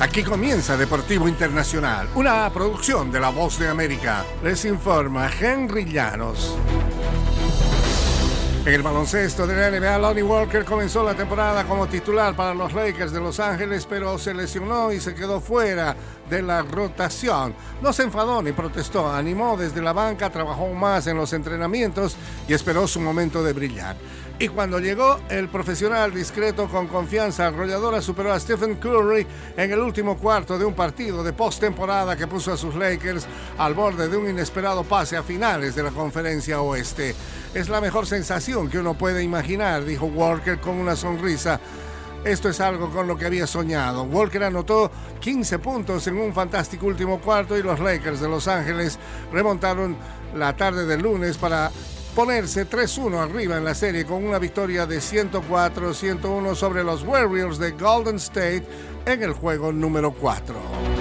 Aquí comienza Deportivo Internacional, una producción de La Voz de América. Les informa Henry Llanos. En el baloncesto de la NBA, Lonnie Walker comenzó la temporada como titular para los Lakers de Los Ángeles, pero se lesionó y se quedó fuera de la rotación. No se enfadó ni protestó, animó desde la banca, trabajó más en los entrenamientos y esperó su momento de brillar. Y cuando llegó, el profesional discreto con confianza arrolladora superó a Stephen Curry en el último cuarto de un partido de postemporada que puso a sus Lakers al borde de un inesperado pase a finales de la conferencia oeste. Es la mejor sensación que uno puede imaginar, dijo Walker con una sonrisa. Esto es algo con lo que había soñado. Walker anotó 15 puntos en un fantástico último cuarto y los Lakers de Los Ángeles remontaron la tarde del lunes para ponerse 3-1 arriba en la serie con una victoria de 104-101 sobre los Warriors de Golden State en el juego número 4.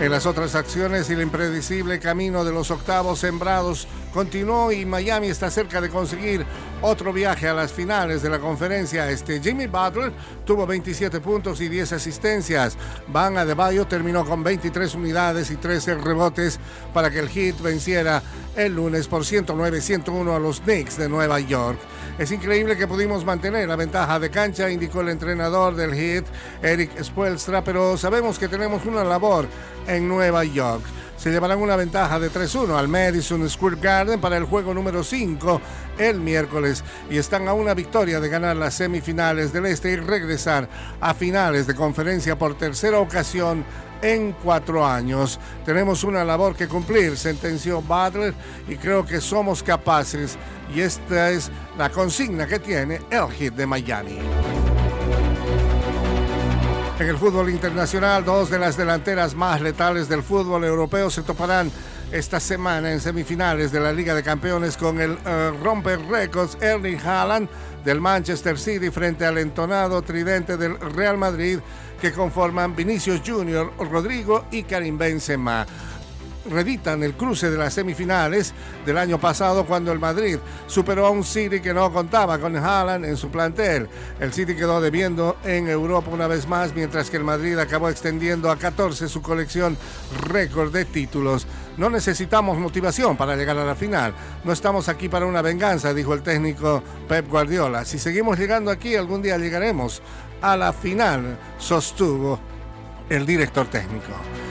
En las otras acciones, el impredecible camino de los octavos sembrados continuó y Miami está cerca de conseguir otro viaje a las finales de la conferencia. Este Jimmy Butler tuvo 27 puntos y 10 asistencias. Van Adebayo terminó con 23 unidades y 13 rebotes para que el Heat venciera el lunes por 109-101 a los Knicks de Nueva York. Es increíble que pudimos mantener la ventaja de cancha, indicó el entrenador del Heat, Eric Spoelstra, pero sabemos que tenemos una labor en Nueva York. Se llevarán una ventaja de 3-1 al Madison Square Garden para el juego número 5 el miércoles y están a una victoria de ganar las semifinales del Este y regresar a finales de conferencia por tercera ocasión en cuatro años. Tenemos una labor que cumplir, sentenció Butler, y creo que somos capaces. Y esta es la consigna que tiene el hit de Miami. En el fútbol internacional, dos de las delanteras más letales del fútbol europeo se toparán esta semana en semifinales de la Liga de Campeones con el uh, romper récords Erling Haaland del Manchester City frente al entonado tridente del Real Madrid que conforman Vinicius Junior, Rodrigo y Karim Benzema reeditan el cruce de las semifinales del año pasado cuando el Madrid superó a un City que no contaba con Haaland en su plantel. El City quedó debiendo en Europa una vez más, mientras que el Madrid acabó extendiendo a 14 su colección récord de títulos. No necesitamos motivación para llegar a la final. No estamos aquí para una venganza, dijo el técnico Pep Guardiola. Si seguimos llegando aquí, algún día llegaremos a la final, sostuvo el director técnico.